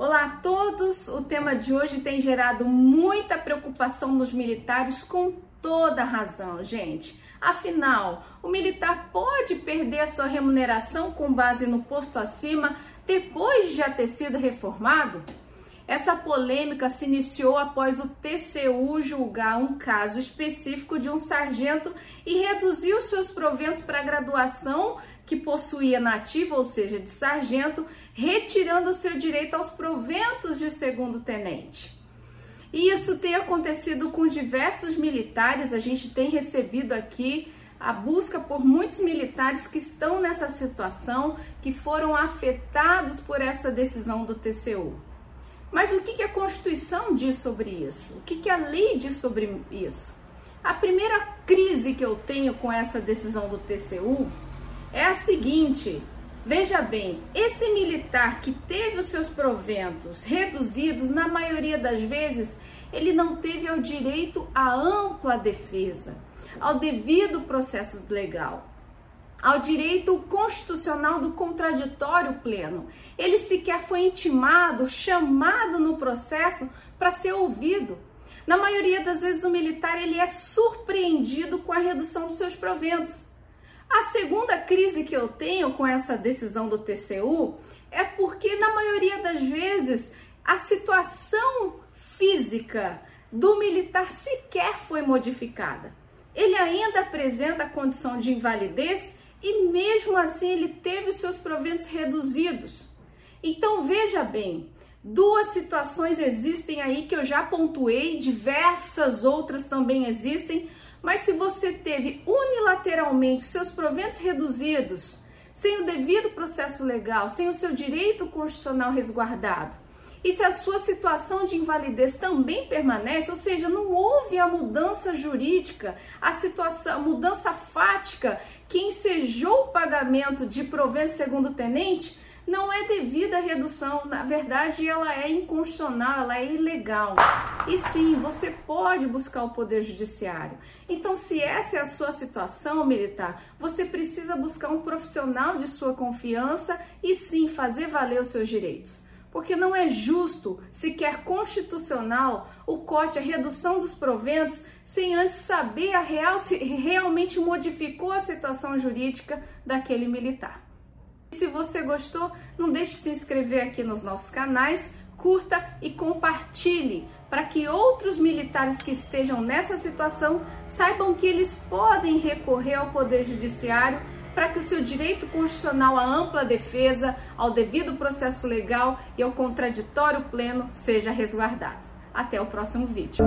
Olá a todos! O tema de hoje tem gerado muita preocupação nos militares com toda razão, gente. Afinal, o militar pode perder a sua remuneração com base no posto acima depois de já ter sido reformado? Essa polêmica se iniciou após o TCU julgar um caso específico de um sargento e reduzir os seus proventos para graduação que possuía nativa, ou seja, de sargento, retirando o seu direito aos proventos de segundo tenente. E isso tem acontecido com diversos militares, a gente tem recebido aqui a busca por muitos militares que estão nessa situação, que foram afetados por essa decisão do TCU. Mas o que, a Constituição diz sobre isso? O que, a lei diz sobre isso? A primeira crise que eu tenho com essa decisão do TCU é a seguinte: veja bem, esse militar que teve os seus proventos reduzidos, na maioria das vezes, ele não teve o direito à ampla defesa, ao devido processo legal ao direito constitucional do contraditório pleno. Ele sequer foi intimado, chamado no processo para ser ouvido. Na maioria das vezes o militar ele é surpreendido com a redução dos seus proventos. A segunda crise que eu tenho com essa decisão do TCU é porque na maioria das vezes a situação física do militar sequer foi modificada. Ele ainda apresenta a condição de invalidez e mesmo assim ele teve seus proventos reduzidos. Então veja bem, duas situações existem aí que eu já pontuei, diversas outras também existem, mas se você teve unilateralmente seus proventos reduzidos, sem o devido processo legal, sem o seu direito constitucional resguardado, e se a sua situação de invalidez também permanece, ou seja, não houve a mudança jurídica, a situação, a mudança fática que ensejou o pagamento de provento segundo tenente, não é devida à redução. Na verdade, ela é inconstitucional, ela é ilegal. E sim, você pode buscar o Poder Judiciário. Então, se essa é a sua situação militar, você precisa buscar um profissional de sua confiança e sim fazer valer os seus direitos porque não é justo, sequer constitucional, o corte, a redução dos proventos, sem antes saber a real se realmente modificou a situação jurídica daquele militar. Você gostou, não deixe de se inscrever aqui nos nossos canais, curta e compartilhe para que outros militares que estejam nessa situação saibam que eles podem recorrer ao Poder Judiciário para que o seu direito constitucional à ampla defesa, ao devido processo legal e ao contraditório pleno seja resguardado. Até o próximo vídeo.